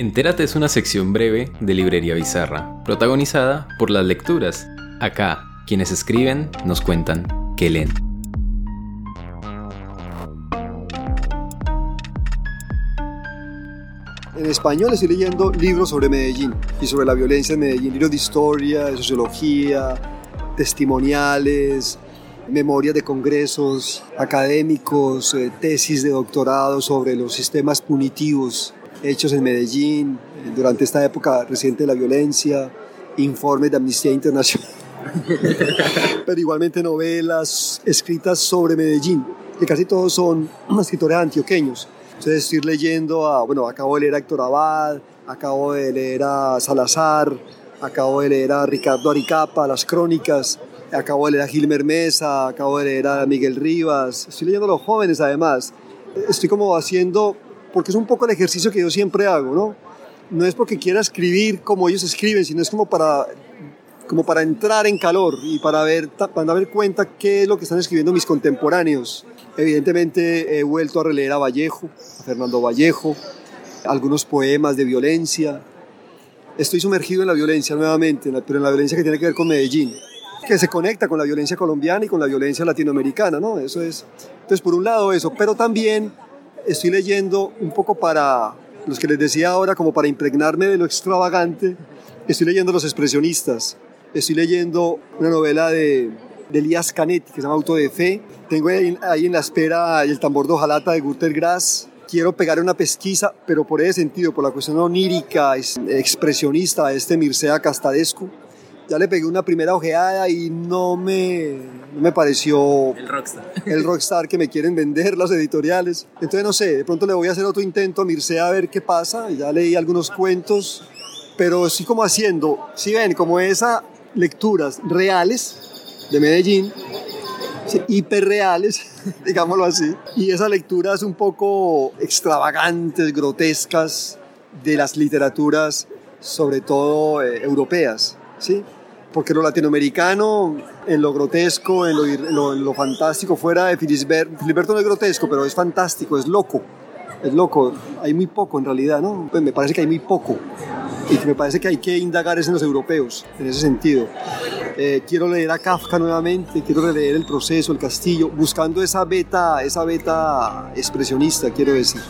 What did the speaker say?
Entérate es una sección breve de Librería Bizarra, protagonizada por las lecturas. Acá, quienes escriben nos cuentan qué leen. En español estoy leyendo libros sobre Medellín y sobre la violencia en Medellín, libros de historia, de sociología, testimoniales, memorias de congresos académicos, eh, tesis de doctorado sobre los sistemas punitivos hechos en Medellín eh, durante esta época reciente de la violencia, informes de Amnistía Internacional, pero igualmente novelas escritas sobre Medellín, que casi todos son escritores antioqueños. Entonces estoy leyendo, a, bueno, acabo de leer a Héctor Abad, acabo de leer a Salazar, acabo de leer a Ricardo Aricapa, las crónicas, acabo de leer a Gilmer Mesa, acabo de leer a Miguel Rivas, estoy leyendo a los jóvenes además. Estoy como haciendo porque es un poco el ejercicio que yo siempre hago, ¿no? No es porque quiera escribir como ellos escriben, sino es como para, como para entrar en calor y para ver, para dar cuenta qué es lo que están escribiendo mis contemporáneos. Evidentemente he vuelto a releer a Vallejo, a Fernando Vallejo, algunos poemas de violencia. Estoy sumergido en la violencia nuevamente, pero en la violencia que tiene que ver con Medellín, que se conecta con la violencia colombiana y con la violencia latinoamericana, ¿no? Eso es. Entonces, por un lado eso, pero también estoy leyendo un poco para, los que les decía ahora, como para impregnarme de lo extravagante, estoy leyendo Los expresionistas, estoy leyendo una novela de, de Elías Canetti que se llama Auto de Fe, tengo ahí, en la espera el tambor de hojalata de Guter Grass, quiero pegar una pesquisa, pero por ese sentido, por la cuestión onírica, expresionista de este Mircea Castadescu, ya le pegué una primera ojeada y no me, no me pareció el rockstar. el rockstar que me quieren vender las editoriales. Entonces no sé, de pronto le voy a hacer otro intento a Mircea a ver qué pasa. Ya leí algunos cuentos, pero estoy como haciendo, si ven, como esas lecturas reales de Medellín, hiperreales, digámoslo así, y esas lecturas un poco extravagantes, grotescas de las literaturas, sobre todo eh, europeas, ¿sí? Porque lo latinoamericano, en lo grotesco, en lo, fantástico, fuera de Filiberto, Filiberto no es grotesco, pero es fantástico, es loco, es loco, hay muy poco en realidad, ¿no? Pues me parece que hay muy poco y que me parece que hay que indagar en los europeos, en ese sentido. Eh, quiero leer a Kafka nuevamente, quiero leer el proceso, el castillo, buscando esa beta, esa beta expresionista, quiero decir.